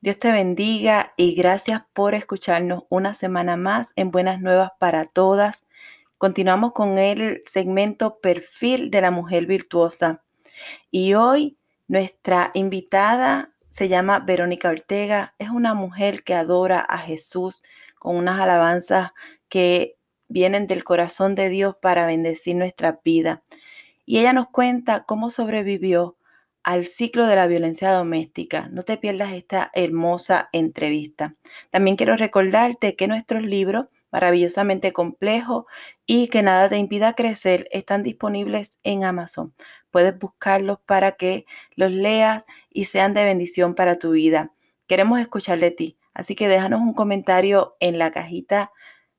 Dios te bendiga y gracias por escucharnos una semana más en Buenas Nuevas para Todas. Continuamos con el segmento Perfil de la Mujer Virtuosa. Y hoy nuestra invitada se llama Verónica Ortega. Es una mujer que adora a Jesús con unas alabanzas que vienen del corazón de Dios para bendecir nuestra vida. Y ella nos cuenta cómo sobrevivió al ciclo de la violencia doméstica. No te pierdas esta hermosa entrevista. También quiero recordarte que nuestros libros, maravillosamente complejos y que nada te impida crecer, están disponibles en Amazon. Puedes buscarlos para que los leas y sean de bendición para tu vida. Queremos escuchar de ti, así que déjanos un comentario en la cajita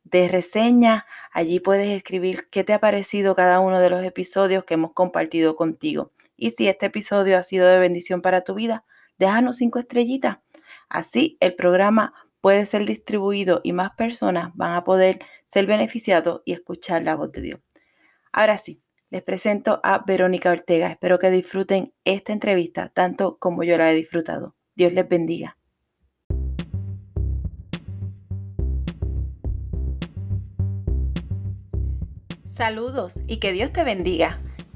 de reseña. Allí puedes escribir qué te ha parecido cada uno de los episodios que hemos compartido contigo. Y si este episodio ha sido de bendición para tu vida, déjanos cinco estrellitas. Así el programa puede ser distribuido y más personas van a poder ser beneficiados y escuchar la voz de Dios. Ahora sí, les presento a Verónica Ortega. Espero que disfruten esta entrevista tanto como yo la he disfrutado. Dios les bendiga. Saludos y que Dios te bendiga.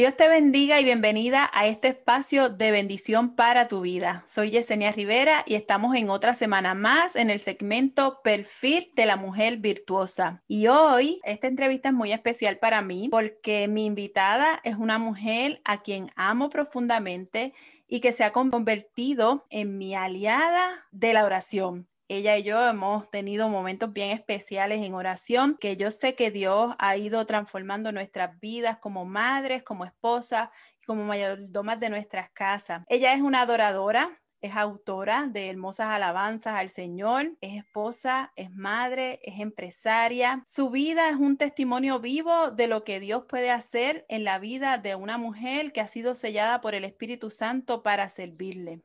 Dios te bendiga y bienvenida a este espacio de bendición para tu vida. Soy Yesenia Rivera y estamos en otra semana más en el segmento Perfil de la Mujer Virtuosa. Y hoy esta entrevista es muy especial para mí porque mi invitada es una mujer a quien amo profundamente y que se ha convertido en mi aliada de la oración ella y yo hemos tenido momentos bien especiales en oración, que yo sé que Dios ha ido transformando nuestras vidas como madres, como esposas y como mayordomas de nuestras casas. Ella es una adoradora, es autora de hermosas alabanzas al Señor, es esposa, es madre, es empresaria. Su vida es un testimonio vivo de lo que Dios puede hacer en la vida de una mujer que ha sido sellada por el Espíritu Santo para servirle.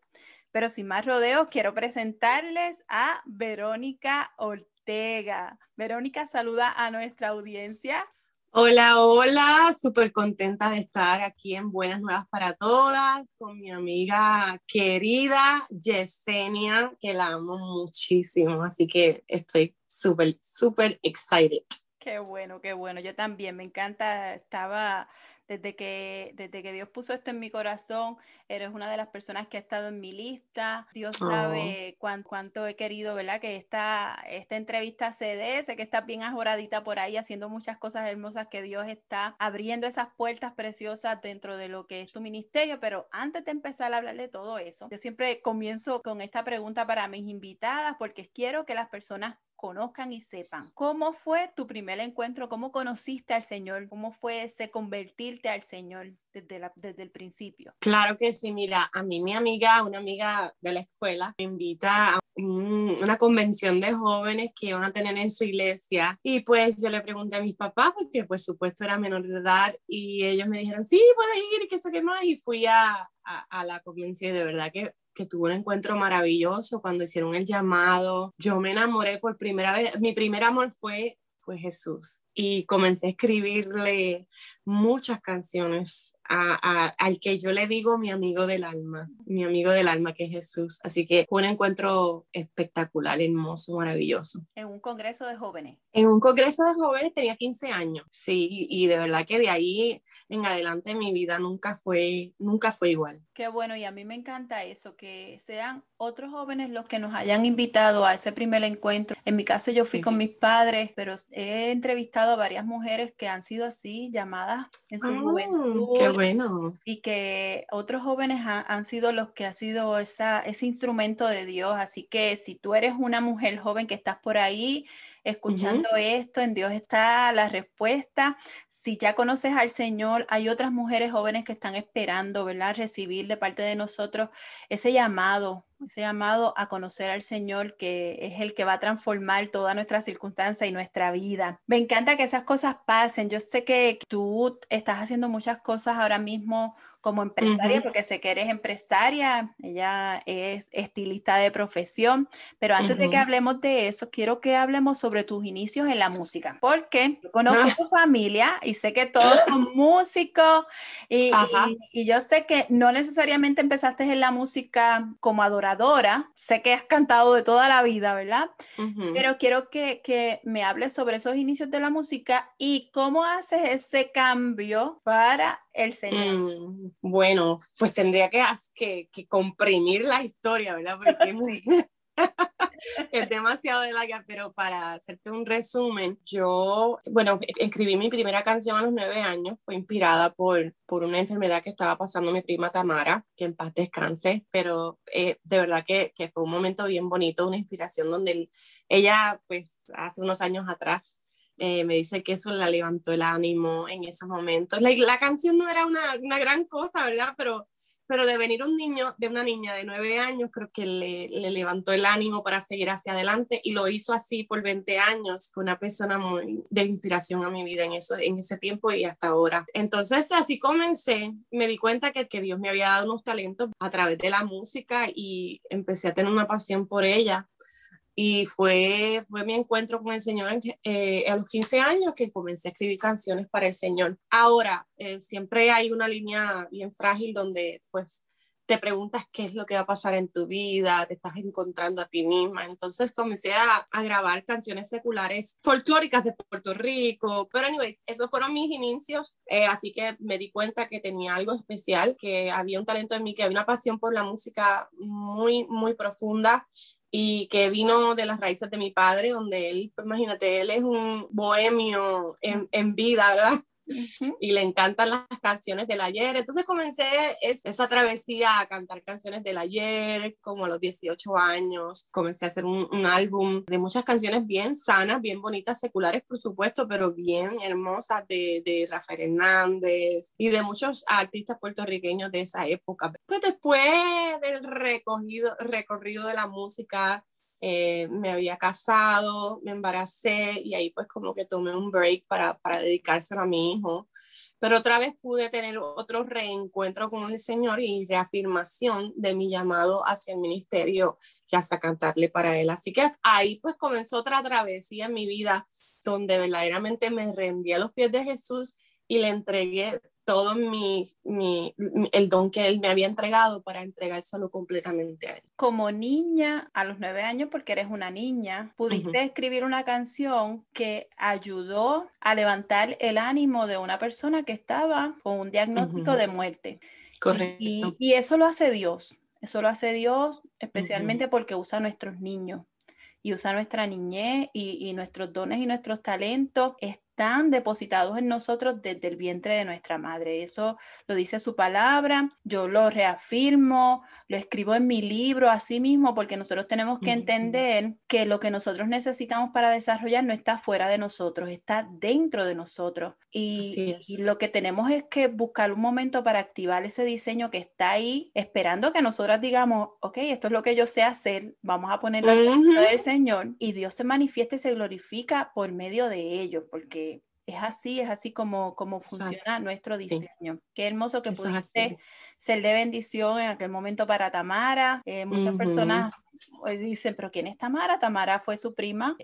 Pero sin más rodeos, quiero presentarles a Verónica Ortega. Verónica, saluda a nuestra audiencia. Hola, hola, súper contenta de estar aquí en Buenas Nuevas para Todas con mi amiga querida Yesenia, que la amo muchísimo, así que estoy súper, súper excited. Qué bueno, qué bueno, yo también, me encanta, estaba desde que, desde que Dios puso esto en mi corazón, eres una de las personas que ha estado en mi lista. Dios oh. sabe cuánto he querido, ¿verdad? Que esta, esta entrevista se dé. Sé que estás bien ajoradita por ahí haciendo muchas cosas hermosas que Dios está abriendo esas puertas preciosas dentro de lo que es tu ministerio. Pero antes de empezar a hablar de todo eso, yo siempre comienzo con esta pregunta para mis invitadas porque quiero que las personas conozcan y sepan. ¿Cómo fue tu primer encuentro? ¿Cómo conociste al Señor? ¿Cómo fue ese convertirte al Señor desde, desde el principio? Claro que sí, mira, a mí mi amiga, una amiga de la escuela, me invita a una convención de jóvenes que iban a tener en su iglesia y pues yo le pregunté a mis papás porque pues supuesto era menor de edad y ellos me dijeron, sí, puedes ir, que sé qué más y fui a, a, a la convención y de verdad que que tuve un encuentro maravilloso cuando hicieron el llamado. Yo me enamoré por primera vez. Mi primer amor fue, fue Jesús y comencé a escribirle muchas canciones al que yo le digo mi amigo del alma, mi amigo del alma que es Jesús. Así que fue un encuentro espectacular, hermoso, maravilloso. En un congreso de jóvenes. En un congreso de jóvenes tenía 15 años, sí, y de verdad que de ahí en adelante mi vida nunca fue, nunca fue igual. Qué bueno, y a mí me encanta eso, que sean otros jóvenes los que nos hayan invitado a ese primer encuentro. En mi caso yo fui con mis padres, pero he entrevistado a varias mujeres que han sido así llamadas en su ah, juventud. Bueno. Y que otros jóvenes han sido los que ha sido esa, ese instrumento de Dios. Así que si tú eres una mujer joven que estás por ahí, escuchando esto, en Dios está la respuesta. Si ya conoces al Señor, hay otras mujeres jóvenes que están esperando, ¿verdad? Recibir de parte de nosotros ese llamado, ese llamado a conocer al Señor, que es el que va a transformar toda nuestra circunstancia y nuestra vida. Me encanta que esas cosas pasen. Yo sé que tú estás haciendo muchas cosas ahora mismo como empresaria, porque sé que eres empresaria, ella es estilista de profesión, pero antes de que hablemos de eso, quiero que hablemos sobre tus inicios en la música, porque conozco ah. tu familia y sé que todos son músicos y, y, yo sé que no necesariamente empezaste en la música como adoradora, sé que has cantado de toda la vida, ¿verdad? Pero quiero que, que me hables sobre esos inicios de la música y cómo haces ese cambio para el Señor. Mm. Bueno, pues tendría que, que, comprimir la historia, ¿verdad? Porque es, demasiado de larga, pero para hacerte un resumen, yo, bueno, escribí mi primera canción a los nueve años, fue inspirada por, por una enfermedad que estaba pasando mi prima Tamara, que en paz descanse, pero eh, de verdad que, que, fue un momento bien bonito, una inspiración donde ella, pues, hace unos años atrás, eh, me dice que eso la levantó el ánimo en esos momentos. La, la canción no era una, una, gran cosa, ¿verdad? Pero, pero de venir un niño, de una niña de nueve años, creo que le, le, levantó el ánimo para seguir hacia adelante y lo hizo así por 20 años. Fue una persona muy de inspiración a mi vida en, eso, en ese tiempo y hasta ahora. Entonces así comencé, me di cuenta que, que Dios me había dado unos talentos a través de la música y empecé a tener una pasión por ella y fue, fue mi encuentro con el Señor eh, a los 15 años que comencé a escribir canciones para el Señor. Ahora, eh, siempre hay una línea bien frágil donde pues te preguntas qué es lo que va a pasar en tu vida, te estás encontrando a ti misma. Entonces comencé a, a grabar canciones seculares folclóricas de Puerto Rico. Pero, anyways, esos fueron mis inicios. Eh, así que me di cuenta que tenía algo especial, que había un talento en mí, que había una pasión por la música muy, muy profunda y que vino de las raíces de mi padre, donde él, imagínate, él es un bohemio en, en vida, ¿verdad? Y le encantan las canciones del ayer. Entonces comencé esa travesía a cantar canciones del ayer, como a los 18 años. Comencé a hacer un, un, álbum de muchas canciones bien sanas, bien bonitas, seculares, por supuesto, pero bien hermosas de, de Rafael Hernández y de muchos artistas puertorriqueños de esa época. Pues después del recogido, recorrido de la música, eh, me había casado, me embaracé y ahí pues como que tomé un break para, para dedicárselo a mi hijo. Pero otra vez pude tener otro reencuentro con el Señor y reafirmación de mi llamado hacia el ministerio y hasta cantarle para Él. Así que ahí pues comenzó otra travesía en mi vida donde verdaderamente me rendí a los pies de Jesús y le entregué todo mi, mi, el don que él me había entregado para entregárselo completamente a él. Como niña, a los nueve años, porque eres una niña, pudiste escribir una canción que ayudó a levantar el ánimo de una persona que estaba con un diagnóstico de muerte. Correcto. Y, y, eso lo hace Dios. Eso lo hace Dios especialmente porque usa a nuestros niños y usa nuestra niñez y, y, nuestros dones y nuestros talentos están depositados en nosotros desde el vientre de nuestra madre. Eso lo dice su palabra, yo lo reafirmo, lo escribo en mi libro así mismo, porque nosotros tenemos que entender que lo que nosotros necesitamos para desarrollar no está fuera de nosotros, está dentro de nosotros. Y, y lo que tenemos es que buscar un momento para activar ese diseño que está ahí, esperando que nosotras digamos, ok, esto es lo que yo sé hacer, vamos a ponerlo en del Señor y Dios se manifiesta y se glorifica por medio de ello, porque es así, es así como, como funciona nuestro diseño. Qué hermoso que pudiste ser de bendición en aquel momento para Tamara. Eh, muchas personas pues, dicen, pero ¿quién es Tamara? Tamara fue su prima,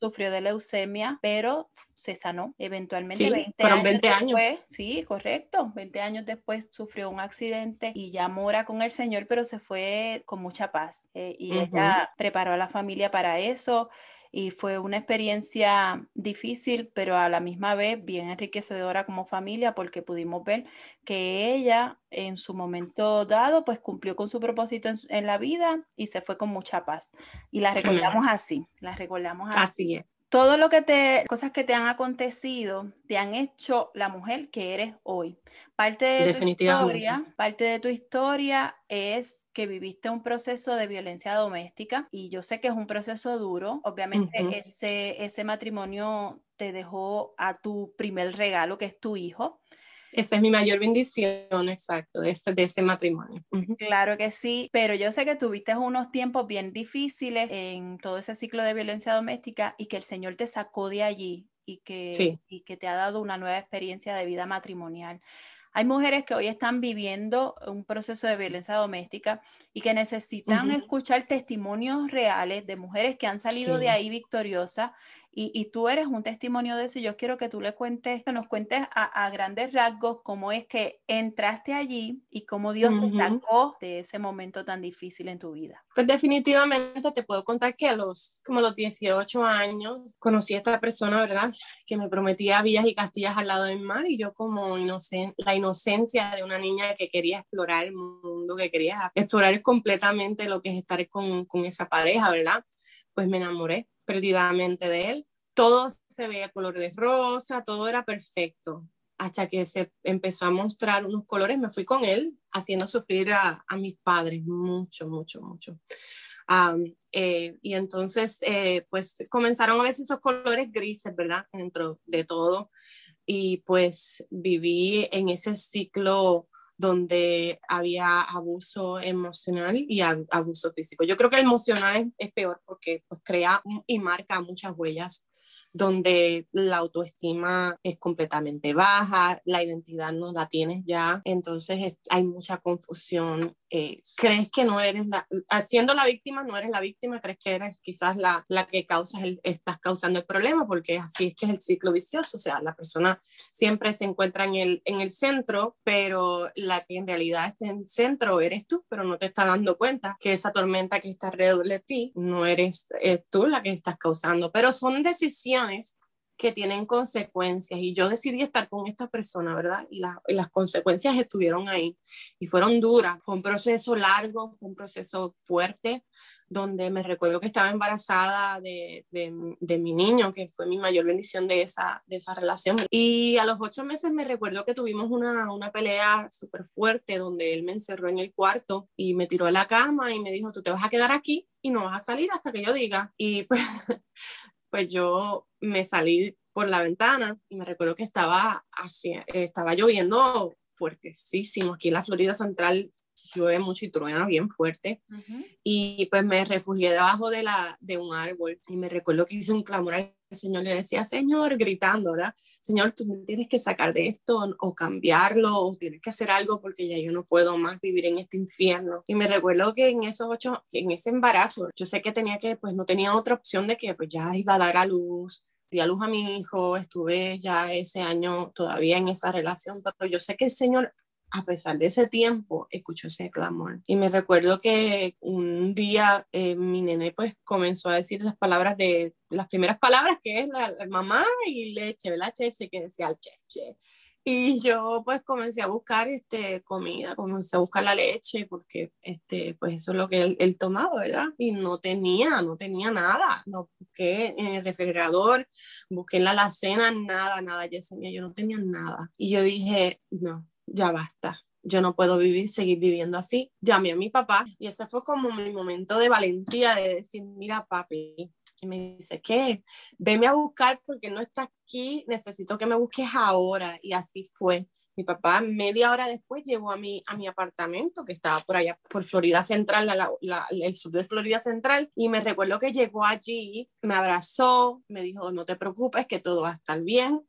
sufrió de leucemia, pero se sanó eventualmente 20 años 20 años. Después, sí, correcto. 20 años después sufrió un accidente y ya mora con el Señor, pero se fue con mucha paz. Eh, y ella preparó a la familia para eso y fue una experiencia difícil, pero a la misma vez bien enriquecedora como familia porque pudimos ver que ella en su momento dado pues cumplió con su propósito en, la vida y se fue con mucha paz. Y la recordamos así, la recordamos así. Así es. Todo lo que te, cosas que te han acontecido, te han hecho la mujer que eres hoy. Parte de tu historia, parte de tu historia es que viviste un proceso de violencia doméstica y yo sé que es un proceso duro. Obviamente ese, ese matrimonio te dejó a tu primer regalo, que es tu hijo. Esa es mi mayor bendición, exacto, de ese, de ese matrimonio. Claro que sí, pero yo sé que tuviste unos tiempos bien difíciles en todo ese ciclo de violencia doméstica y que el Señor te sacó de allí y que, y que te ha dado una nueva experiencia de vida matrimonial. Hay mujeres que hoy están viviendo un proceso de violencia doméstica y que necesitan escuchar testimonios reales de mujeres que han salido de ahí victoriosas y, tú eres un testimonio de eso. Y yo quiero que tú le cuentes, que nos cuentes a, grandes rasgos cómo es que entraste allí y cómo Dios te sacó de ese momento tan difícil en tu vida. Pues definitivamente te puedo contar que a los, como los 18 años, conocí a esta persona, ¿verdad? Que me prometía villas y castillas al lado del mar y yo como inocente, la inocencia de una niña que quería explorar el mundo, que quería explorar completamente lo que es estar con, con esa pareja, ¿verdad? Pues me enamoré perdidamente de él. Todo se veía color de rosa, todo era perfecto. Hasta que se empezó a mostrar unos colores, me fui con él haciendo sufrir a, mis padres mucho, mucho, mucho. Eh, y entonces, eh, pues comenzaron a ver esos colores grises, ¿verdad? Dentro de todo. Y pues viví en ese ciclo donde había abuso emocional y abuso físico. Yo creo que el emocional es, peor porque pues, crea y marca muchas huellas donde la autoestima es completamente baja, la identidad no la tienes ya, entonces hay mucha confusión. Eh, crees que no eres la, siendo la víctima, no eres la víctima, crees que eres quizás la, la que causas el, estás causando el problema, porque así es que es el ciclo vicioso, o sea, la persona siempre se encuentra en el, en el centro, pero la que en realidad está en el centro eres tú, pero no te estás dando cuenta que esa tormenta que está alrededor de ti no eres tú la que estás causando, pero son decisiones que tienen consecuencias y yo decidí estar con esta persona, ¿verdad? Y, las consecuencias estuvieron ahí y fueron duras. Fue un proceso largo, fue un proceso fuerte, donde me recuerdo que estaba embarazada de, de, mi niño, que fue mi mayor bendición de esa, de esa relación. Y a los ocho meses me recuerdo que tuvimos una, una pelea súper fuerte, donde él me encerró en el cuarto y me tiró a la cama y me dijo, tú te vas a quedar aquí y no vas a salir hasta que yo diga. Y pues pues yo me salí por la ventana y me recuerdo que estaba, así, estaba lloviendo fuertísimo. Aquí en la Florida Central llueve mucho y truena bien fuerte. Y pues me refugié debajo de, la, de un árbol y me recuerdo que hice un clamor al Señor. Le decía, Señor, gritando, ¿verdad? Señor, tú me tienes que sacar de esto o cambiarlo o tienes que hacer algo porque ya yo no puedo más vivir en este infierno. Y me recuerdo que en esos ocho, en ese embarazo, yo sé que tenía que, pues no tenía otra opción de que pues ya iba a dar a luz di a luz a mi hijo, estuve ya ese año todavía en esa relación, pero yo sé que el Señor a pesar de ese tiempo, escuchó ese clamor. Y me recuerdo que un día eh, mi nene pues comenzó a decir las palabras de, las primeras palabras que es la, mamá y leche, la cheche, que decía cheche. Y yo pues comencé a buscar este, comida, comencé a buscar la leche porque este, pues eso es lo que él, tomaba, ¿verdad? Y no tenía, no tenía nada. No busqué en el refrigerador, busqué en la alacena, nada, nada, Yesenia, yo no tenía nada. Y yo dije, no, ya basta, yo no puedo vivir, seguir viviendo así. Llamé a mi papá y ese fue como mi momento de valentía de decir, mira papi, y me dice, ¿qué? Veme a buscar porque no está aquí, necesito que me busques ahora. Y así fue. Mi papá media hora después llegó a mi, a mi apartamento que estaba por allá, por Florida Central, el sur de Florida Central, y me recuerdo que llegó allí, me abrazó, me dijo, no te preocupes, que todo va a estar bien.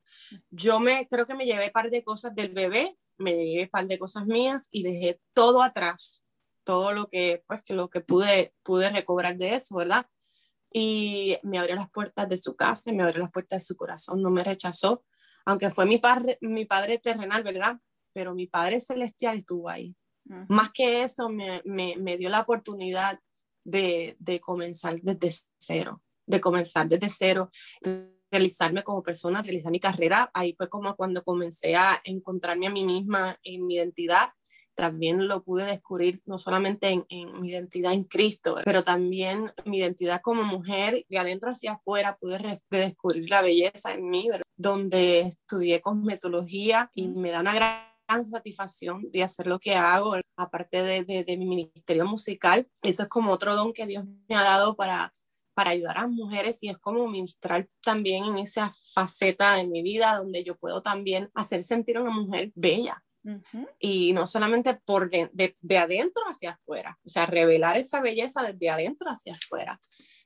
Yo me, creo que me llevé un par de cosas del bebé, me llegué un par de cosas mías y dejé todo atrás, todo lo que, pues, que lo que pude, pude recobrar de eso, ¿verdad? Y me abrió las puertas de su casa, me abrió las puertas de su corazón, no me rechazó, aunque fue mi padre, mi padre terrenal, ¿verdad? Pero mi padre celestial estuvo ahí. Más que eso, me, me, me, dio la oportunidad de, de comenzar desde cero, de comenzar desde cero, realizarme como persona, realizar mi carrera. Ahí fue como cuando comencé a encontrarme a mí misma en mi identidad. también lo pude descubrir no solamente en, en, mi identidad en Cristo, pero también mi identidad como mujer, de adentro hacia afuera pude descubrir la belleza en mí, donde estudié cosmetología y me da una gran satisfacción de hacer lo que hago, aparte de, de, de mi ministerio musical. Eso es como otro don que Dios me ha dado para para ayudar a las mujeres y es como ministrar también en esa faceta de mi vida donde yo puedo también hacer sentir a una mujer bella. Y no solamente por de, de, adentro hacia afuera, o sea, revelar esa belleza desde adentro hacia afuera.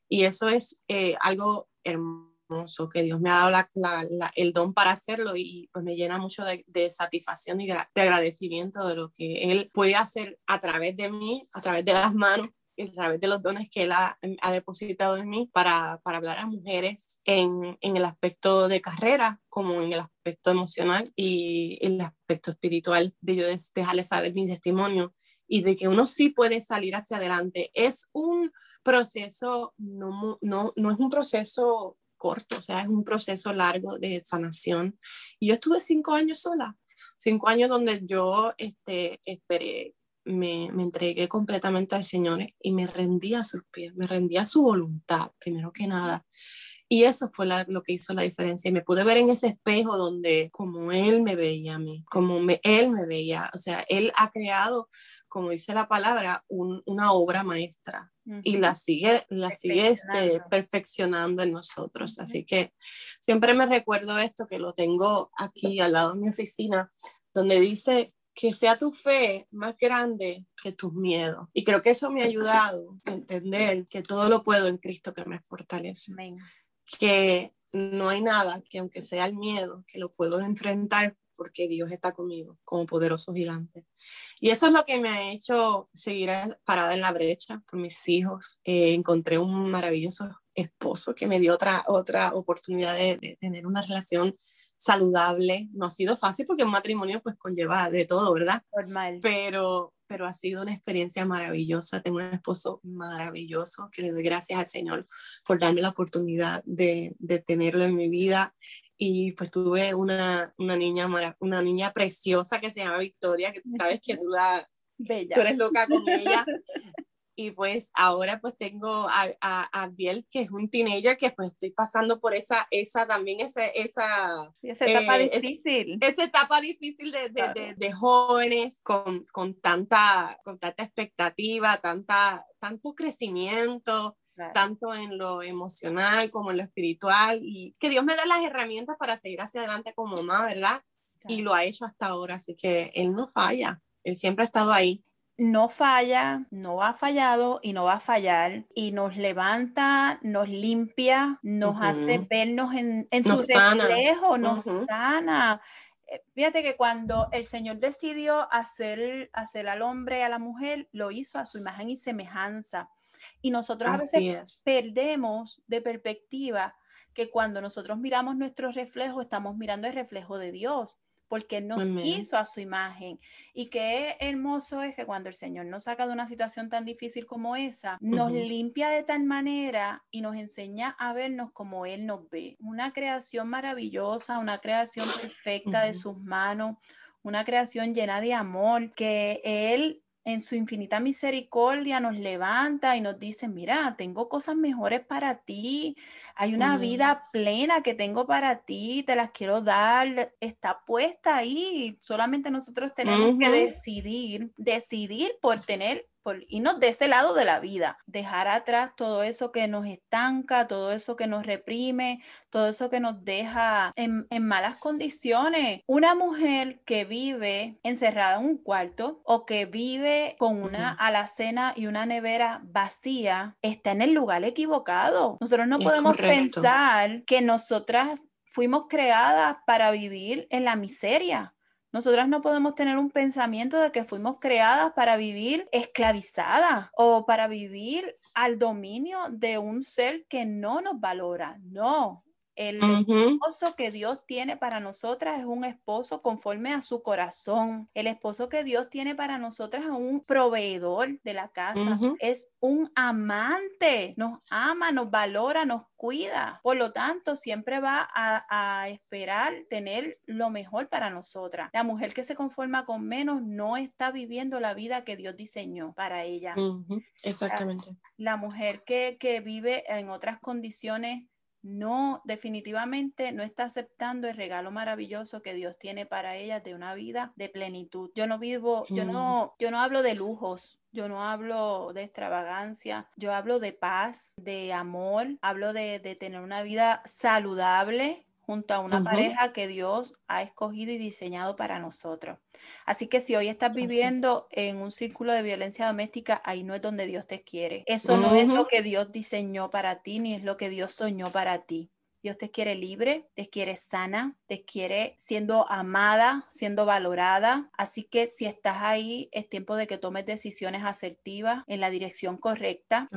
Y eso es eh, algo hermoso que Dios me ha dado la, la, el don para hacerlo y pues me llena mucho de, de satisfacción y de agradecimiento de lo que Él puede hacer a través de mí, a través de las manos a través de los dones que él ha, ha depositado en mí para, para, hablar a mujeres en, en el aspecto de carrera como en el aspecto emocional y en el aspecto espiritual, de yo dejarles saber mi testimonio y de que uno sí puede salir hacia adelante. Es un proceso, no, no, no es un proceso corto, o sea, es un proceso largo de sanación. Y yo estuve cinco años sola, cinco años donde yo este, esperé me, me, entregué completamente al Señor y me rendí a sus pies, me rendí a su voluntad, primero que nada. Y eso fue lo que hizo la diferencia. Y me pude ver en ese espejo donde como Él me veía a mí, como me, Él me veía. O sea, Él ha creado, como dice la palabra, una obra maestra. Y la sigue, la sigue este, perfeccionando en nosotros. Así que siempre me recuerdo esto, que lo tengo aquí al lado de mi oficina, donde dice que sea tu fe más grande que tus miedos. Y creo que eso me ha ayudado a entender que todo lo puedo en Cristo que me fortalece. Que no hay nada que aunque sea el miedo, que lo puedo enfrentar porque Dios está conmigo como poderoso gigante. Y eso es lo que me ha hecho seguir parada en la brecha por mis hijos. Eh, encontré un maravilloso esposo que me dio otra, otra oportunidad de, de tener una relación saludable. No ha sido fácil porque un matrimonio pues conlleva de todo, ¿verdad? Normal. Pero, pero ha sido una experiencia maravillosa. Tengo un esposo maravilloso que le doy gracias al Señor por darme la oportunidad de, de tenerlo en mi vida. Y pues tuve una, una, niña, una niña preciosa que se llama Victoria, que tú sabes que tú, la, Bella. tú eres loca con ella. y pues ahora pues tengo a, a, Abdiel, que es un teenager, que pues estoy pasando por esa, esa también, esa, esa, esa etapa eh, difícil. esa etapa difícil de, de, de, jóvenes con, con, tanta, con tanta expectativa, tanta, tanto crecimiento, tanto en lo emocional como en lo espiritual, y que Dios me dé las herramientas para seguir hacia adelante como mamá, ¿verdad? Y lo ha hecho hasta ahora, así que Él no falla, Él siempre ha estado ahí no falla, no ha fallado y no va a fallar y nos levanta, nos limpia, nos hace vernos en, su reflejo, nos sana. Eh, fíjate que cuando el Señor decidió hacer, hacer al hombre, a la mujer, lo hizo a su imagen y semejanza. Y nosotros a veces perdemos de perspectiva que cuando nosotros miramos nuestro reflejo, estamos mirando el reflejo de Dios porque nos hizo a su imagen. Y qué hermoso es que cuando el Señor nos saca de una situación tan difícil como esa, nos limpia de tal manera y nos enseña a vernos como Él nos ve. Una creación maravillosa, una creación perfecta de sus manos, una creación llena de amor, que Él en su infinita misericordia nos levanta y nos dice, mira, tengo cosas mejores para ti, hay una vida plena que tengo para ti, te las quiero dar, está puesta ahí, solamente nosotros tenemos que decidir, decidir por tener por irnos de ese lado de la vida, dejar atrás todo eso que nos estanca, todo eso que nos reprime, todo eso que nos deja en, malas condiciones. Una mujer que vive encerrada en un cuarto o que vive con una alacena y una nevera vacía está en el lugar equivocado. Nosotros no podemos pensar que nosotras fuimos creadas para vivir en la miseria. Nosotras no podemos tener un pensamiento de que fuimos creadas para vivir esclavizadas o para vivir al dominio de un ser que no nos valora. No, El esposo que Dios tiene para nosotras es un esposo conforme a su corazón. El esposo que Dios tiene para nosotras es un proveedor de la casa, es un amante, nos ama, nos valora, nos cuida. Por lo tanto, siempre va a, esperar tener lo mejor para nosotras. La mujer que se conforma con menos no está viviendo la vida que Dios diseñó para ella. Exactamente. La, mujer que, que vive en otras condiciones no, definitivamente no está aceptando el regalo maravilloso que Dios tiene para ella de una vida de plenitud. Yo no vivo, yo mm. no, yo no hablo de lujos, yo no hablo de extravagancia, yo hablo de paz, de amor, hablo de, de tener una vida saludable, junto a una pareja que Dios ha escogido y diseñado para nosotros. Así que si hoy estás viviendo en un círculo de violencia doméstica, ahí no es donde Dios te quiere. Eso no es lo que Dios diseñó para ti, ni es lo que Dios soñó para ti. Dios te quiere libre, te quiere sana, te quiere siendo amada, siendo valorada. Así que si estás ahí, es tiempo de que tomes decisiones asertivas en la dirección correcta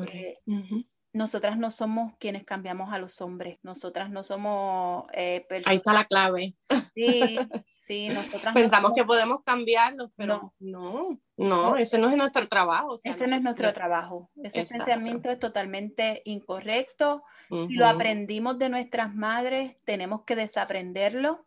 nosotras no somos quienes cambiamos a los hombres, nosotras no somos eh, Ahí está la clave. Sí, sí, nosotras pensamos que podemos cambiarlos, pero no, no, ese no es nuestro trabajo. ese no es nuestro trabajo. Ese pensamiento es totalmente incorrecto. Si lo aprendimos de nuestras madres, tenemos que desaprenderlo.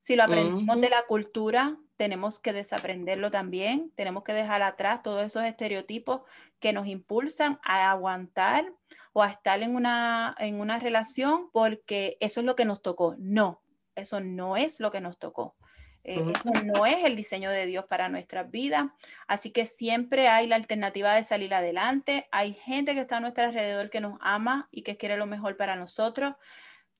Si lo aprendimos de la cultura, tenemos que desaprenderlo también. Tenemos que dejar atrás todos esos estereotipos que nos impulsan a aguantar o a estar en una, en una relación porque eso es lo que nos tocó. No, eso no es lo que nos tocó. Eh, eso no es el diseño de Dios para nuestras vidas. Así que siempre hay la alternativa de salir adelante. Hay gente que está a nuestro alrededor que nos ama y que quiere lo mejor para nosotros.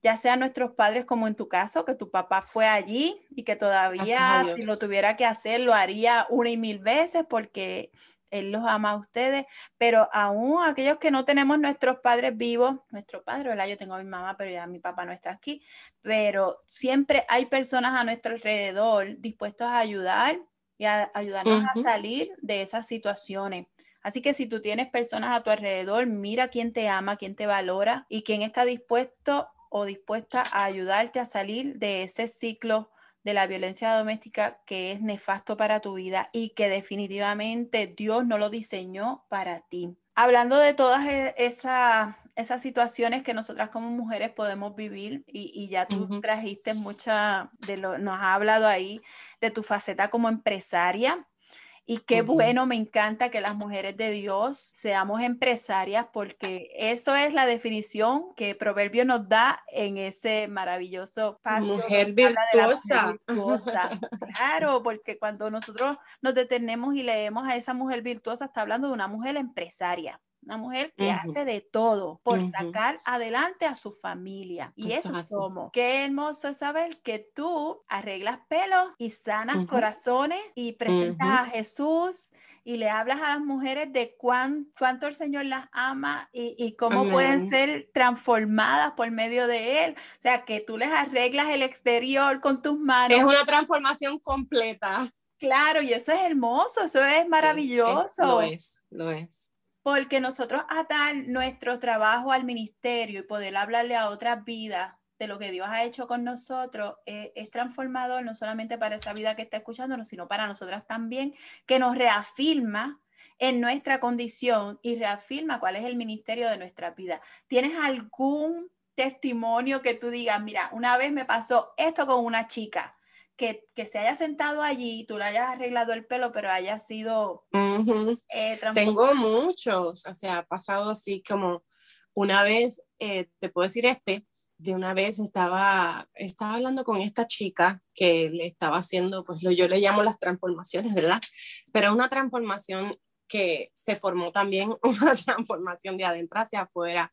Ya sea nuestros padres como en tu caso, que tu papá fue allí y que todavía si lo tuviera que hacer lo haría una y mil veces porque él los ama a ustedes, pero aún aquellos que no tenemos nuestros padres vivos, nuestro padre, ¿verdad? Yo tengo a mi mamá, pero ya mi papá no está aquí, pero siempre hay personas a nuestro alrededor dispuestos a ayudar y a ayudarnos a salir de esas situaciones. Así que si tú tienes personas a tu alrededor, mira quién te ama, quién te valora y quién está dispuesto o dispuesta a ayudarte a salir de ese ciclo de la violencia doméstica que es nefasto para tu vida y que definitivamente Dios no lo diseñó para ti. Hablando de todas e, esas, esas situaciones que nosotras como mujeres podemos vivir y, ya tú trajiste mucha de lo, nos ha hablado ahí de tu faceta como empresaria y qué bueno, me encanta que las mujeres de Dios seamos empresarias porque eso es la definición que Proverbio nos da en ese maravilloso paso. Mujer virtuosa. Claro, porque cuando nosotros nos detenemos y leemos a esa mujer virtuosa, está hablando de una mujer empresaria una mujer que hace de todo por sacar adelante a su familia. Y eso, somos. Qué hermoso es saber que tú arreglas pelos y sanas corazones y presentas a Jesús y le hablas a las mujeres de cuánto el Señor las ama y, cómo pueden ser transformadas por medio de Él. O sea, que tú les arreglas el exterior con tus manos. Es una transformación completa. Claro, y eso es hermoso, eso es maravilloso. lo es, lo es. Porque nosotros atar nuestro trabajo al ministerio y poder hablarle a otras vidas de lo que Dios ha hecho con nosotros eh, es transformador no solamente para esa vida que está escuchándonos, sino para nosotras también, que nos reafirma en nuestra condición y reafirma cuál es el ministerio de nuestra vida. ¿Tienes algún testimonio que tú digas, mira, una vez me pasó esto con una chica? Que, se haya sentado allí, tú le hayas arreglado el pelo, pero haya sido... Eh, Tengo muchos, o sea, ha pasado así como una vez, eh, te puedo decir este, de una vez estaba, estaba hablando con esta chica que le estaba haciendo, pues lo, yo le llamo las transformaciones, ¿verdad? Pero una transformación que se formó también, una transformación de adentro hacia afuera,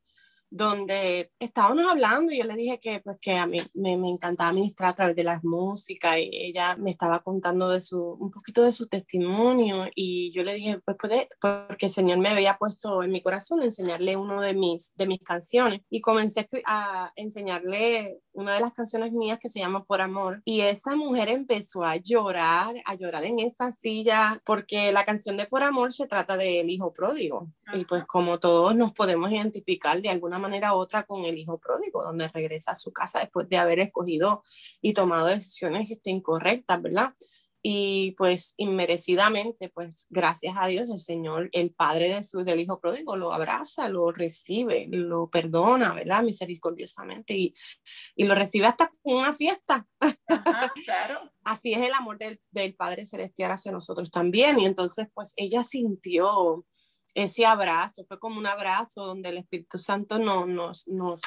donde estábamos hablando y yo le dije que, pues, que a mí me, me, encantaba ministrar a través de las músicas y ella me estaba contando de su, un poquito de su testimonio y yo le dije, pues puede, porque el Señor me había puesto en mi corazón enseñarle uno de mis, de mis canciones y comencé a enseñarle una de las canciones mías que se llama Por Amor. Y esa mujer empezó a llorar, a llorar en esta silla, porque la canción de Por Amor se trata del hijo pródigo. Y pues como todos nos podemos identificar de alguna manera u otra con el hijo pródigo, donde regresa a su casa después de haber escogido y tomado decisiones incorrectas, ¿verdad? y pues inmerecidamente, pues gracias a Dios, el Señor, el Padre de su, del Hijo Pródigo, lo abraza, lo recibe, lo perdona, ¿verdad? Misericordiosamente y, y lo recibe hasta con una fiesta. claro. Así es el amor del, del, Padre Celestial hacia nosotros también. Y entonces, pues ella sintió ese abrazo, fue como un abrazo donde el Espíritu Santo no, nos, nos,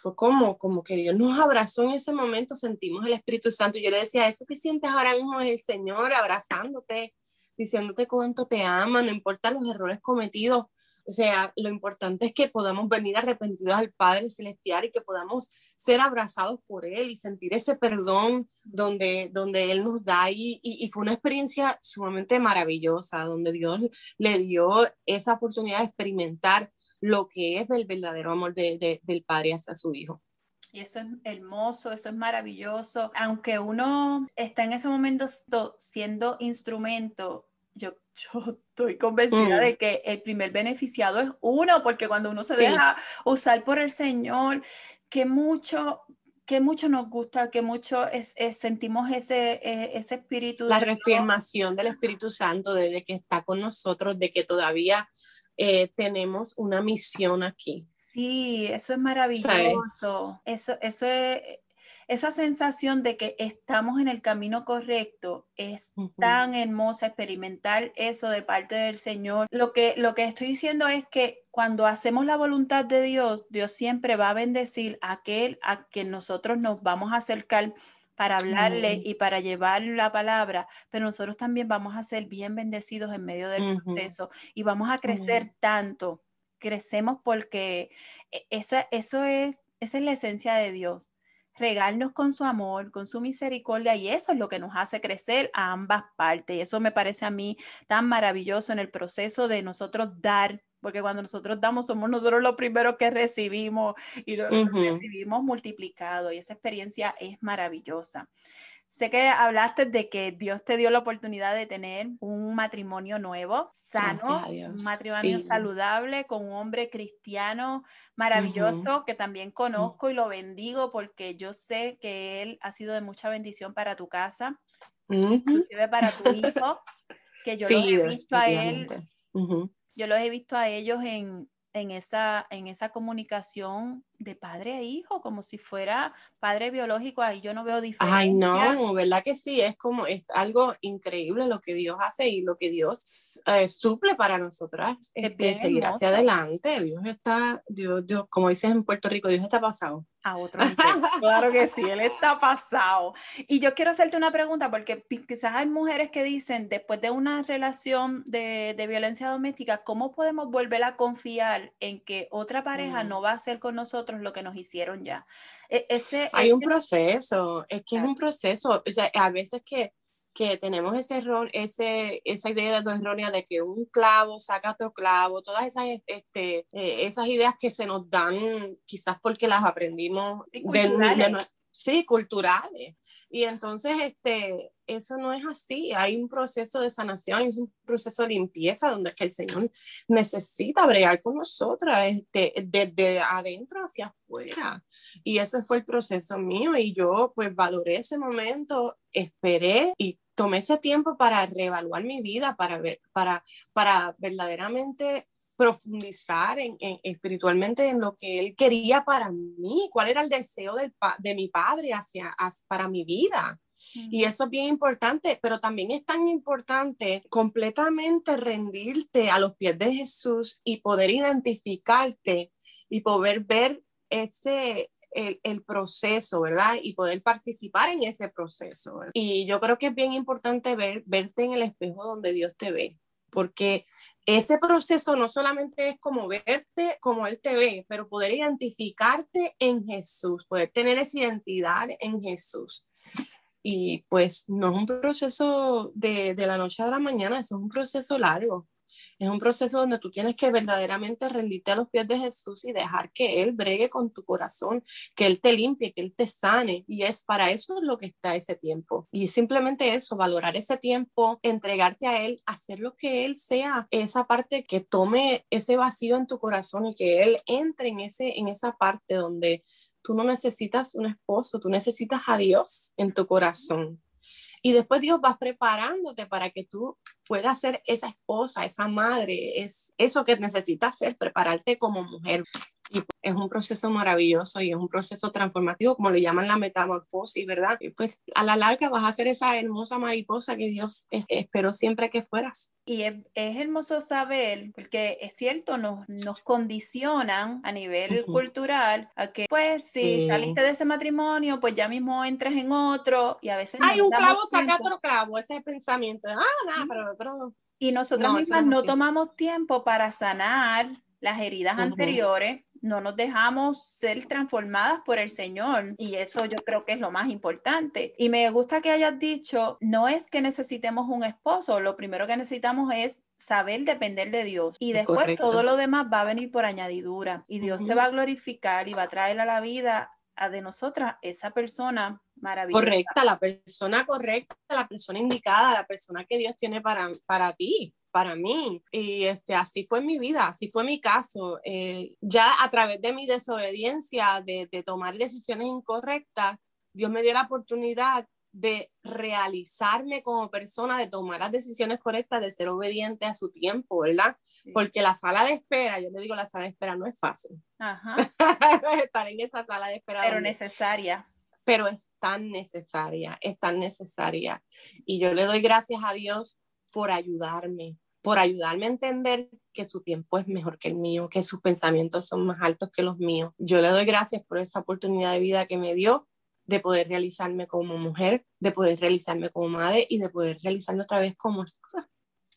fue como, como que Dios nos abrazó en ese momento, sentimos el Espíritu Santo. Yo le decía, eso que sientes ahora mismo es el Señor abrazándote, diciéndote cuánto te ama, no importa los errores cometidos, o sea, lo importante es que podamos venir arrepentidos al Padre Celestial y que podamos ser abrazados por Él y sentir ese perdón donde, donde Él nos da. Y, y, fue una experiencia sumamente maravillosa, donde Dios le dio esa oportunidad de experimentar lo que es el verdadero amor de, del Padre hacia su Hijo. Y eso es hermoso, eso es maravilloso. Aunque uno está en ese momento siendo instrumento, yo, yo estoy convencida mm. de que el primer beneficiado es uno, porque cuando uno se deja usar por el Señor, que mucho, que mucho nos gusta, que mucho es, sentimos ese, e, ese espíritu. La reafirmación del Espíritu Santo, de, que está con nosotros, de que todavía eh, tenemos una misión aquí. Sí, eso es maravilloso. Eso, eso es, esa sensación de que estamos en el camino correcto es tan hermosa experimentar eso de parte del Señor. Lo que, lo que estoy diciendo es que cuando hacemos la voluntad de Dios, Dios siempre va a bendecir a aquel a quien nosotros nos vamos a acercar para hablarle y para llevar la palabra, pero nosotros también vamos a ser bien bendecidos en medio del proceso y vamos a crecer tanto. Crecemos porque e, esa, eso es, esa es la esencia de Dios regarnos con su amor, con su misericordia, y eso es lo que nos hace crecer a ambas partes. Y eso me parece a mí tan maravilloso en el proceso de nosotros dar, porque cuando nosotros damos somos nosotros los primeros que recibimos y lo recibimos multiplicado, y esa experiencia es maravillosa. Sé que hablaste de que Dios te dio la oportunidad de tener un matrimonio nuevo, sano, un matrimonio saludable con un hombre cristiano maravilloso que también conozco y lo bendigo porque yo sé que él ha sido de mucha bendición para tu casa, inclusive para tu hijo, que yo lo he visto a él, yo los he visto a ellos en, en esa, en esa comunicación de padre a hijo, como si fuera padre biológico, ahí yo no veo diferencia. Ay, no, ¿verdad que sí? Es como, es algo increíble lo que Dios hace y lo que Dios eh, suple para nosotras de seguir hacia adelante. Dios está, Dios, Dios, como dices en Puerto Rico, Dios está pasado a otro Claro que sí, él está pasado. Y yo quiero hacerte una pregunta porque quizás hay mujeres que dicen, después de una relación de, de violencia doméstica, ¿cómo podemos volver a confiar en que otra pareja mm. no va a hacer con nosotros lo que nos hicieron ya? E, ese, hay un proceso, es que es un proceso, o sea, a veces que que tenemos ese error, ese, esa idea errónea de que un clavo saca otro clavo, todas esas, este, eh, esas ideas que se nos dan quizás porque las aprendimos sí, culturales. De, sí, culturales. Y entonces, este, eso no es así. Hay un proceso de sanación, es un proceso de limpieza donde que el Señor necesita bregar con nosotras este, desde adentro hacia afuera. Y ese fue el proceso mío y yo pues valoré ese momento, esperé y tomé ese tiempo para reevaluar mi vida, para, ver, para, para verdaderamente profundizar en, espiritualmente en lo que él quería para mí, cuál era el deseo del, de mi padre hacia, para mi vida. Y eso es bien importante, pero también es tan importante completamente rendirte a los pies de Jesús y poder identificarte y poder ver ese, el, proceso, ¿verdad? Y poder participar en ese proceso. Y yo creo que es bien importante ver, verte en el espejo donde Dios te ve, porque ese proceso no solamente es como verte como Él te ve, pero poder identificarte en Jesús, poder tener esa identidad en Jesús. Y pues no es un proceso de, de la noche a la mañana, es un proceso largo. Es un proceso donde tú tienes que verdaderamente rendirte a los pies de Jesús y dejar que Él bregue con tu corazón, que Él te limpie, que Él te sane. Y es para eso lo que está ese tiempo. Y simplemente eso, valorar ese tiempo, entregarte a Él, hacer lo que Él sea, esa parte que tome ese vacío en tu corazón y que Él entre en, ese, en esa parte donde tú no necesitas un esposo, tú necesitas a Dios en tu corazón. Y después Dios va preparándote para que tú puedas ser esa esposa, esa madre, es eso que necesitas hacer, prepararte como mujer. Y es un proceso maravilloso y es un proceso transformativo, como le llaman la metamorfosis, ¿verdad? Y pues a la larga vas a ser esa hermosa mariposa que Dios esperó siempre que fueras. Y es, hermoso saber, porque es cierto, nos, nos condicionan a nivel cultural a que, pues, si saliste de ese matrimonio, pues ya mismo entras en otro y a veces... Hay un clavo, saca otro clavo, ese es el pensamiento. Ah, nada, pero el otro... Y nosotros mismas no tomamos tiempo para sanar las heridas anteriores no nos dejamos ser transformadas por el Señor y eso yo creo que es lo más importante. Y me gusta que hayas dicho, no es que necesitemos un esposo, lo primero que necesitamos es saber depender de Dios y después todo lo demás va a venir por añadidura y Dios se va a glorificar y va a traer a la vida a de nosotras esa persona maravillosa. Correcta, la persona correcta, la persona indicada, la persona que Dios tiene para, para ti para mí. Y este, así fue mi vida, así fue mi caso. Eh, ya a través de mi desobediencia, de, de tomar decisiones incorrectas, Dios me dio la oportunidad de realizarme como persona, de tomar las decisiones correctas, de ser obediente a su tiempo, ¿verdad? Porque la sala de espera, yo le digo, la sala de espera no es fácil. Ajá. Estar en esa sala de espera. Pero necesaria. Pero es tan necesaria, es tan necesaria. Y yo le doy gracias a Dios por ayudarme, por ayudarme a entender que su tiempo es mejor que el mío, que sus pensamientos son más altos que los míos. Yo le doy gracias por esta oportunidad de vida que me dio de poder realizarme como mujer, de poder realizarme como madre y de poder realizarme otra vez como esposa.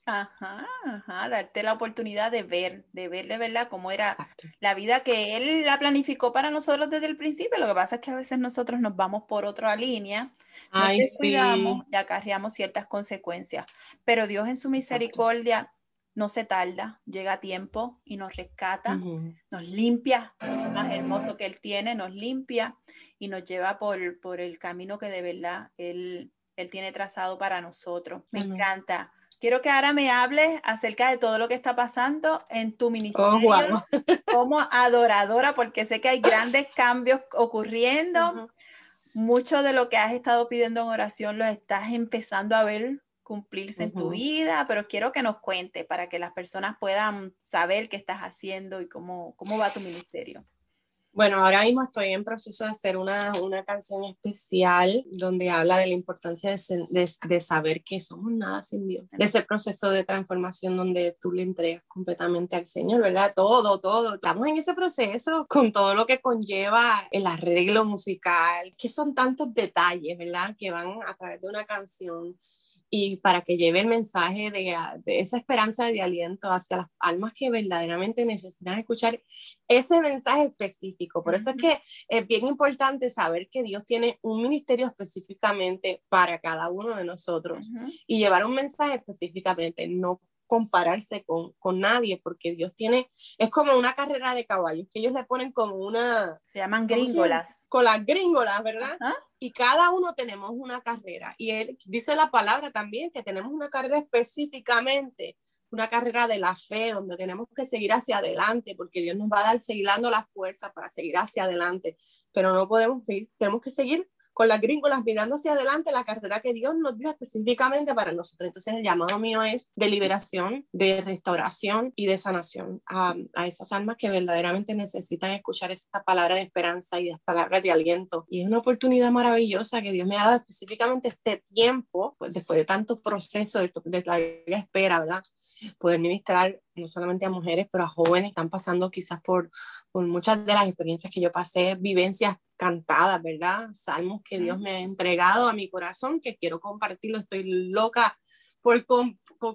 Ajá, ajá, darte la oportunidad de ver, de ver de verdad cómo era la vida que él la planificó para nosotros desde el principio. Lo que pasa es que a veces nosotros nos vamos por otra línea, nos Ay, descuidamos y acarreamos ciertas consecuencias. Pero Dios en su misericordia no se tarda, llega a tiempo y nos rescata, nos limpia, más hermoso que Él tiene, nos limpia y nos lleva por, por el camino que de verdad Él, él tiene trazado para nosotros. Me encanta. Quiero que ahora me hables acerca de todo lo que está pasando en tu oh, ministerio como adoradora, porque sé que hay grandes cambios ocurriendo. Mucho de lo que has estado pidiendo en oración lo estás empezando a ver cumplirse en tu vida, pero quiero que nos cuentes para que las personas puedan saber qué estás haciendo y cómo, cómo va tu ministerio. Bueno, ahora mismo estoy en proceso de hacer una, una canción especial donde habla de la importancia de, de, de, saber que somos nada sin Dios, de ese proceso de transformación donde tú le entregas completamente al Señor, ¿verdad? Todo, todo. Estamos en ese proceso con todo lo que conlleva el arreglo musical, que son tantos detalles, ¿verdad? Que van a través de una canción y para que lleve el mensaje de, de, esa esperanza de aliento hacia las almas que verdaderamente necesitan escuchar ese mensaje específico. Por eso es que es bien importante saber que Dios tiene un ministerio específicamente para cada uno de nosotros y llevar un mensaje específicamente, no compararse con, con, nadie, porque Dios tiene, es como una carrera de caballos, que ellos le ponen como una... Se llaman gringolas. Con las gringolas, ¿verdad? Y cada uno tenemos una carrera. Y él dice la palabra también, que tenemos una carrera específicamente, una carrera de la fe, donde tenemos que seguir hacia adelante, porque Dios nos va a dar seguir dando las fuerzas para seguir hacia adelante, pero no podemos, tenemos que seguir con las gringolas mirando hacia adelante la carrera que Dios nos dio específicamente para nosotros. Entonces el llamado mío es de liberación, de restauración y de sanación a, a esas almas que verdaderamente necesitan escuchar esta palabra de esperanza y de palabras de aliento. Y es una oportunidad maravillosa que Dios me ha dado específicamente este tiempo, pues después de tanto proceso, de, de la espera, ¿verdad? Poder ministrar no solamente a mujeres, pero a jóvenes, están pasando quizás por, por muchas de las experiencias que yo pasé, vivencias cantadas, ¿verdad? Salmos que Dios me ha entregado a mi corazón, que quiero compartirlo, estoy loca por,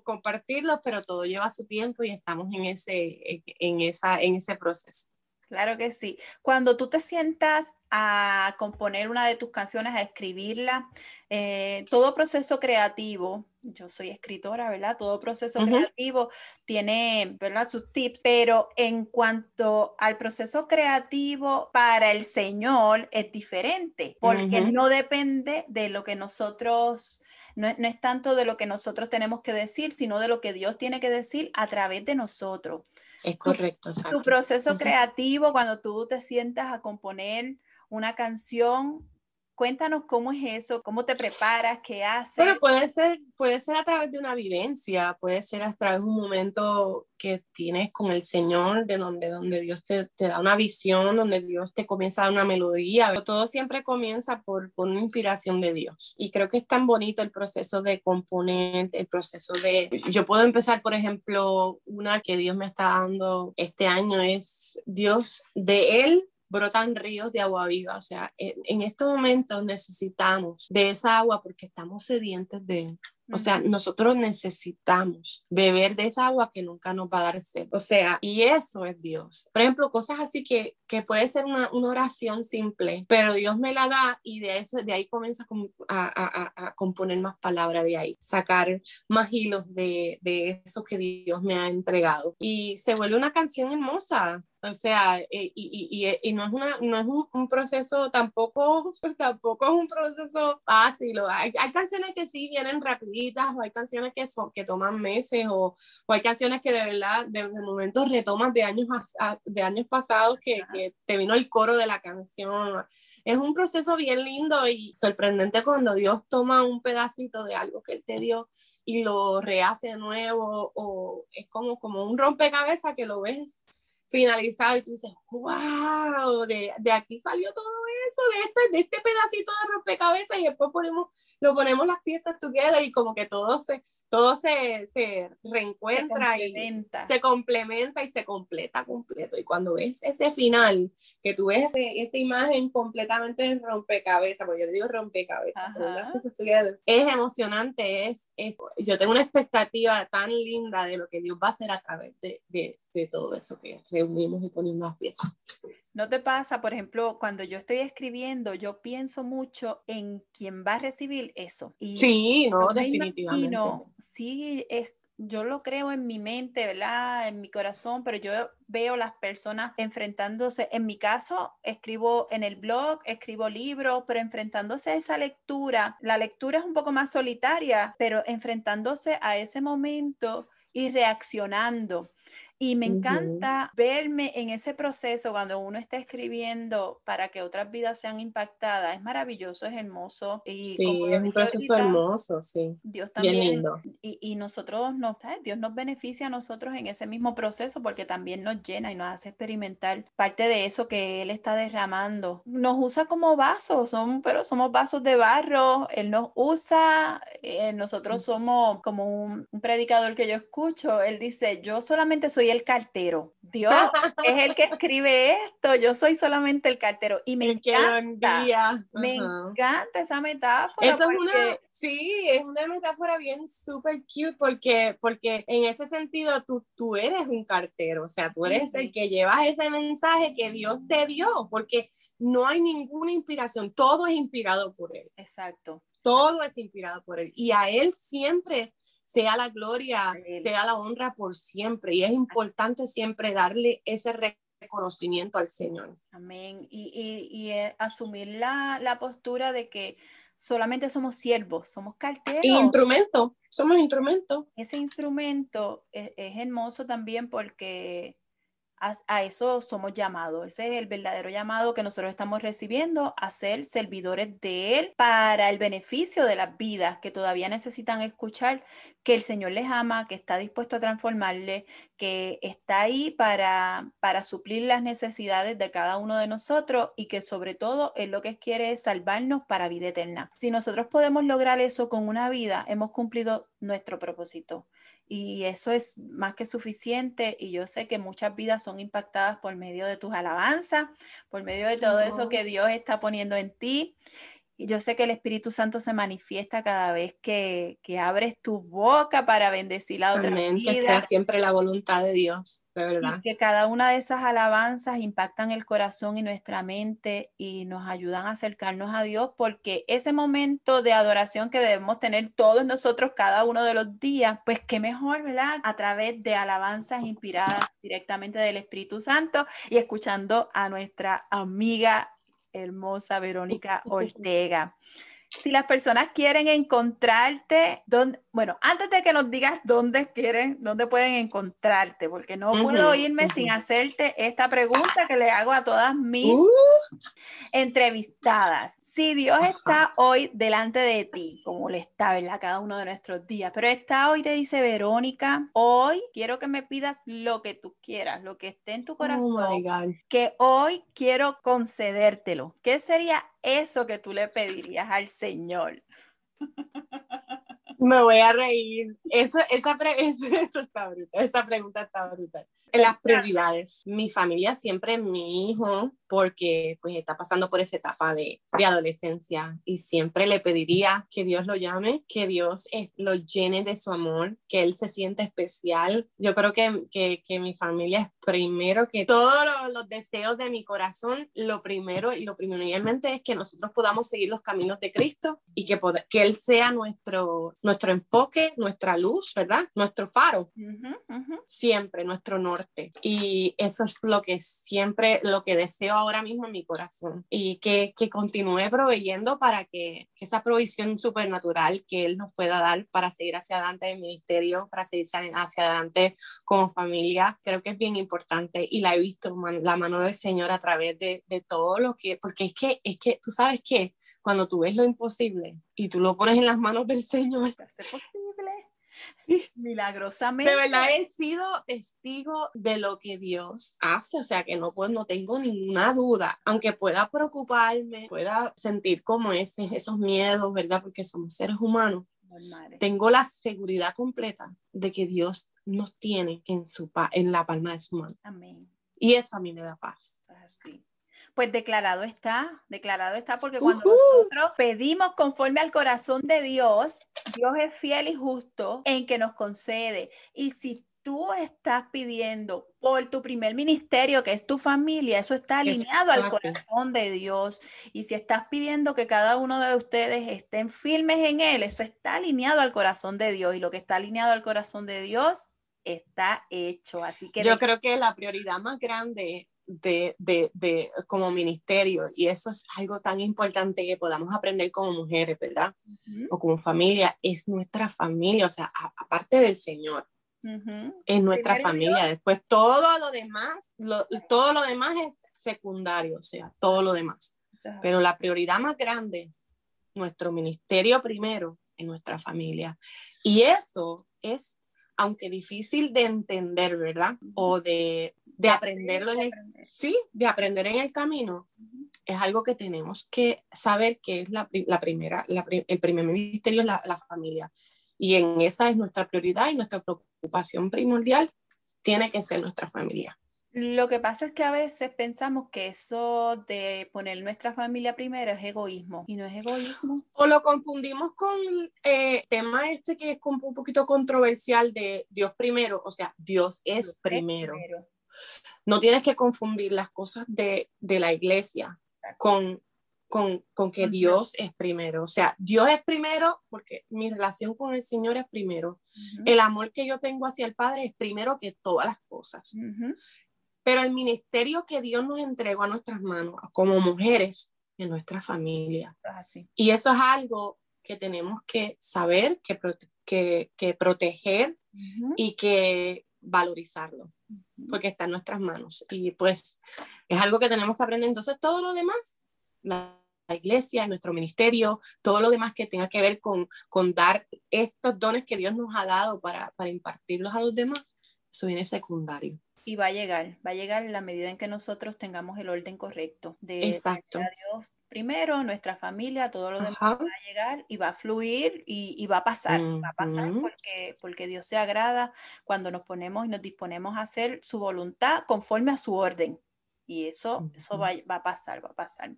compartirlos, pero todo lleva su tiempo y estamos en ese, en esa, en ese proceso. Claro que sí. Cuando tú te sientas a componer una de tus canciones, a escribirla, eh, todo proceso creativo, yo soy escritora, ¿verdad? Todo proceso creativo tiene, ¿verdad? Sus tips, pero en cuanto al proceso creativo para el Señor es diferente, porque no depende de lo que nosotros no, es tanto de lo que nosotros tenemos que decir, sino de lo que Dios tiene que decir a través de nosotros. Es correcto. Tu, proceso creativo, cuando tú te sientas a componer una canción, Cuéntanos cómo es eso, cómo te preparas, qué haces. Bueno, puede ser, puede ser a través de una vivencia, puede ser a través de un momento que tienes con el Señor, de donde, donde Dios te, te da una visión, donde Dios te comienza a dar una melodía. Todo siempre comienza por, por una inspiración de Dios. Y creo que es tan bonito el proceso de componer, el proceso de... Yo puedo empezar, por ejemplo, una que Dios me está dando este año es Dios de Él brotan ríos de agua viva. O sea, en, estos momentos necesitamos de esa agua porque estamos sedientes de o sea, nosotros necesitamos beber de esa agua que nunca nos va a dar sed. O sea, y eso es Dios. Por ejemplo, cosas así que, que puede ser una, una oración simple, pero Dios me la da y de, eso, de ahí comienza a, a, a, componer más palabras de ahí, sacar más hilos de, de eso que Dios me ha entregado. Y se vuelve una canción hermosa. O sea, eh, y, y, y, y, no es, una, no es un, un, proceso tampoco, tampoco es un proceso fácil. Hay, hay, canciones que sí vienen o hay canciones que, son, que toman meses, o, o hay canciones que de verdad, de, de momentos retomas de años, de años pasados que, que, te vino el coro de la canción. Es un proceso bien lindo y sorprendente cuando Dios toma un pedacito de algo que Él te dio y lo rehace de nuevo, o es como, como un rompecabezas que lo ves finalizado y tú dices, wow, de, de, aquí salió todo eso, de este, de este pedacito de rompecabezas y después ponemos, lo ponemos las piezas together y como que todo se, todo se, se reencuentra y se complementa y se completa completo. Y cuando ves ese final, que tú ves esa imagen completamente rompecabezas, porque yo digo rompecabezas, es emocionante, es, es, yo tengo una expectativa tan linda de lo que Dios va a hacer a través de, de de todo eso que reunimos y ponemos las piezas. ¿No te pasa, por ejemplo, cuando yo estoy escribiendo, yo pienso mucho en quién va a recibir eso? Y sí, no, definitivamente. Sí, es, yo lo creo en mi mente, ¿verdad? En mi corazón, pero yo veo las personas enfrentándose, en mi caso, escribo en el blog, escribo libros, pero enfrentándose a esa lectura, la lectura es un poco más solitaria, pero enfrentándose a ese momento y reaccionando. Y me encanta verme en ese proceso cuando uno está escribiendo para que otras vidas sean impactadas. Es maravilloso, es hermoso. Y sí, es un proceso hermoso, sí. Dios también. Bien lindo. Y, y nosotros, nos, Dios nos beneficia a nosotros en ese mismo proceso porque también nos llena y nos hace experimentar parte de eso que Él está derramando. Nos usa como vasos, son, pero somos vasos de barro. Él nos usa, eh, nosotros somos como un, un predicador que yo escucho. Él dice, yo solamente soy el cartero. Dios es el que escribe esto, yo soy solamente el cartero. Y me encanta. Me encanta esa metáfora. Esa es una, sí, es una metáfora bien súper cute porque, porque en ese sentido tú, tú eres un cartero, o sea, tú eres el que llevas ese mensaje que Dios te dio, porque no hay ninguna inspiración, todo es inspirado por Él. Exacto. Todo es inspirado por Él. Y a Él siempre sea la gloria, sea la honra por siempre. Y es importante siempre darle ese reconocimiento al Señor. Amén. Y, y, y eh, asumir la, la, postura de que solamente somos siervos, somos carteros. Instrumento, somos instrumento. Ese instrumento es, es hermoso también porque a, eso somos llamados. Ese es el verdadero llamado que nosotros estamos recibiendo a ser servidores de Él para el beneficio de las vidas que todavía necesitan escuchar que el Señor les ama, que está dispuesto a transformarles, que está ahí para, para suplir las necesidades de cada uno de nosotros y que sobre todo Él lo que quiere es salvarnos para vida eterna. Si nosotros podemos lograr eso con una vida, hemos cumplido nuestro propósito. Y eso es más que suficiente y yo sé que muchas vidas son impactadas por medio de tus alabanzas, por medio de todo eso que Dios está poniendo en ti. Y yo sé que el Espíritu Santo se manifiesta cada vez que, que abres tu boca para bendecir a otra Amén, que sea siempre la voluntad de Dios, de verdad. Y que cada una de esas alabanzas impactan el corazón y nuestra mente y nos ayudan a acercarnos a Dios, porque ese momento de adoración que debemos tener todos nosotros cada uno de los días, pues qué mejor, ¿verdad? A través de alabanzas inspiradas directamente del Espíritu Santo y escuchando a nuestra amiga hermosa Verónica Ortega. Si las personas quieren encontrarte, ¿dónde, bueno, antes de que nos digas dónde quieren, dónde pueden encontrarte, porque no puedo irme sin hacerte esta pregunta que le hago a todas mis uh. entrevistadas. Si Dios está hoy delante de ti, como le está, ¿verdad? Cada uno de nuestros días, pero está hoy, te dice Verónica, hoy quiero que me pidas lo que tú quieras, lo que esté en tu oh corazón, que hoy quiero concedértelo. ¿Qué sería eso que tú le pedirías al Señor? Me voy a reír. Eso, esa, eso, está brutal. Esa pregunta está brutal. Las prioridades. Mi familia siempre, mi hijo, porque pues está pasando por esa etapa de, de, adolescencia y siempre le pediría que Dios lo llame, que Dios eh, lo llene de su amor, que él se sienta especial. Yo creo que, que, que mi familia es primero que todos los, los, deseos de mi corazón, lo primero y lo primordialmente es que nosotros podamos seguir los caminos de Cristo y que, que Él sea nuestro, nuestro enfoque, nuestra luz, ¿verdad? Nuestro faro. Siempre, nuestro norte. Y eso es lo que siempre, lo que deseo ahora mismo en mi corazón y que, que continúe proveyendo para que, que, esa provisión supernatural que Él nos pueda dar para seguir hacia adelante el ministerio, para seguir hacia adelante como familia, creo que es bien importante y la he visto, la mano del Señor a través de, de todo lo que, porque es que, es que tú sabes que cuando tú ves lo imposible y tú lo pones en las manos del Señor. Milagrosamente. De verdad he sido testigo de lo que Dios hace, o sea que no, pues, no tengo ninguna duda, aunque pueda preocuparme, pueda sentir como ese, esos miedos, ¿verdad? Porque somos seres humanos. Tengo la seguridad completa de que Dios nos tiene en, su, en la palma de su mano. Amén. Y eso a mí me da paz. Así. Pues declarado está, declarado está, porque cuando nosotros pedimos conforme al corazón de Dios, Dios es fiel y justo en que nos concede. Y si tú estás pidiendo por tu primer ministerio, que es tu familia, eso está alineado al corazón de Dios. Y si estás pidiendo que cada uno de ustedes estén firmes en Él, eso está alineado al corazón de Dios. Y lo que está alineado al corazón de Dios está hecho. Así que yo creo que la prioridad más grande de, de, de, como ministerio y eso es algo tan importante que podamos aprender como mujeres, ¿verdad? O como familia, es nuestra familia, o sea, aparte del Señor, es nuestra familia. Después todo lo demás, todo lo demás es secundario, o sea, todo lo demás. Pero la prioridad más grande, nuestro ministerio primero, es nuestra familia. Y eso es, aunque difícil de entender, ¿verdad? O de de aprenderlo en el, sí, de aprender en el camino, es algo que tenemos que saber que es la, la primera, el primer ministerio es la, la, familia. Y en esa es nuestra prioridad y nuestra preocupación primordial tiene que ser nuestra familia. Lo que pasa es que a veces pensamos que eso de poner nuestra familia primero es egoísmo y no es egoísmo. O lo confundimos con eh, tema este que es un poquito controversial de Dios primero, o sea, Dios es primero. No tienes que confundir las cosas de, la iglesia con, con, que Dios es primero. O sea, Dios es primero porque mi relación con el Señor es primero. El amor que yo tengo hacia el Padre es primero que todas las cosas. Pero el ministerio que Dios nos entregó a nuestras manos como mujeres en nuestra familia. Y eso es algo que tenemos que saber, que, que, proteger y que valorizarlo porque está en nuestras manos. Y pues es algo que tenemos que aprender. Entonces, todo lo demás, la, iglesia, nuestro ministerio, todo lo demás que tenga que ver con, con dar estos dones que Dios nos ha dado para, para impartirlos a los demás, eso viene secundario. Y va a llegar, va a llegar en la medida en que nosotros tengamos el orden correcto de, Exacto. Dios primero, nuestra familia, todo lo demás va a llegar y va a fluir y, va a pasar, va a pasar porque, porque Dios se agrada cuando nos ponemos y nos disponemos a hacer su voluntad conforme a su orden. Y eso, eso va, va, a pasar, va a pasar.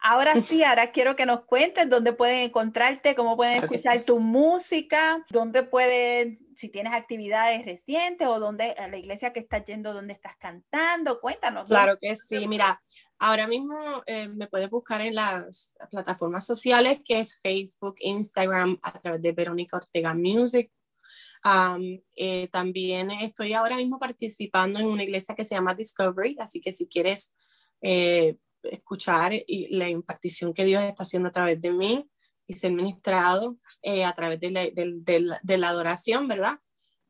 Ahora sí, ahora quiero que nos cuentes dónde pueden encontrarte, cómo pueden escuchar tu música, dónde pueden, si tienes actividades recientes o dónde, a la iglesia que estás yendo, dónde estás cantando, cuéntanos. Claro que sí, mira, ahora mismo eh, me puedes buscar en las plataformas sociales que es Facebook, Instagram, a través de Verónica Ortega Music. Eh, también estoy ahora mismo participando en una iglesia que se llama Discovery, así que si quieres eh, escuchar y la impartición que Dios está haciendo a través de mí y ser ministrado eh, a través de la, de, la, adoración, ¿verdad?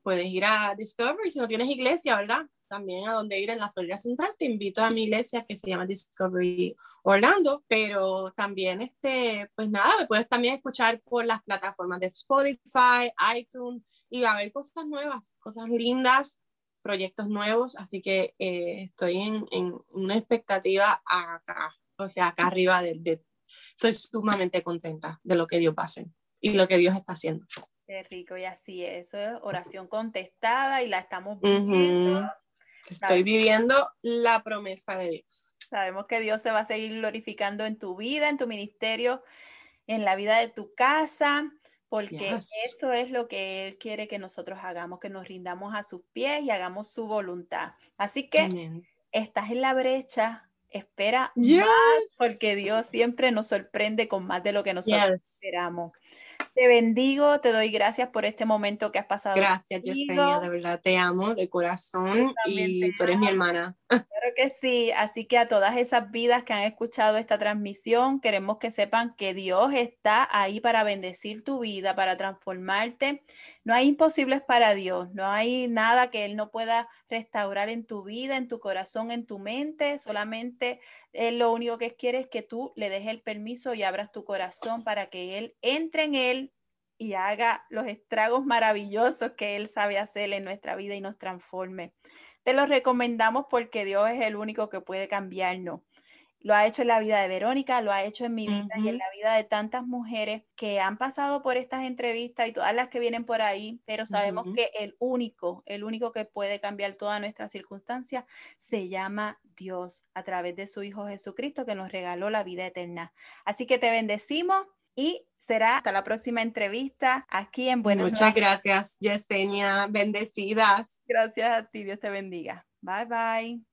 Puedes ir a Discovery si no tienes iglesia, ¿verdad? También a donde ir en la Florida Central. Te invito a mi iglesia que se llama Discovery Orlando, pero también, este, pues nada, me puedes también escuchar por las plataformas de Spotify, iTunes y a ver cosas nuevas, cosas lindas proyectos nuevos, así que eh, estoy en, en, una expectativa acá, o sea, acá arriba de, estoy sumamente contenta de lo que Dios va a hacer y lo que Dios está haciendo. Qué rico, y así es, eso es oración contestada y la estamos viviendo. Estoy viviendo la promesa de Dios. Sabemos que Dios se va a seguir glorificando en tu vida, en tu ministerio, en la vida de tu casa porque eso es lo que Él quiere que nosotros hagamos, que nos rindamos a sus pies y hagamos su voluntad. Así que estás en la brecha, espera más, porque Dios siempre nos sorprende con más de lo que nosotros esperamos. Te bendigo, te doy gracias por este momento que has pasado. Gracias, Yesenia, de verdad te amo de corazón y tú eres mi hermana. Claro que sí, así que a todas esas vidas que han escuchado esta transmisión, queremos que sepan que Dios está ahí para bendecir tu vida, para transformarte. No hay imposibles para Dios, no hay nada que Él no pueda restaurar en tu vida, en tu corazón, en tu mente. Solamente Él lo único que quiere es que tú le des el permiso y abras tu corazón para que Él entre en Él y haga los estragos maravillosos que Él sabe hacer en nuestra vida y nos transforme. Te lo recomendamos porque Dios es el único que puede cambiarnos. Lo ha hecho en la vida de Verónica, lo ha hecho en mi vida y en la vida de tantas mujeres que han pasado por estas entrevistas y todas las que vienen por ahí, pero sabemos que el único, el único que puede cambiar todas nuestras circunstancias se llama Dios a través de su Hijo Jesucristo que nos regaló la vida eterna. Así que te bendecimos y será hasta la próxima entrevista aquí en Buenos Muchas gracias, Yesenia. Bendecidas. Gracias a ti. Dios te bendiga. Bye bye.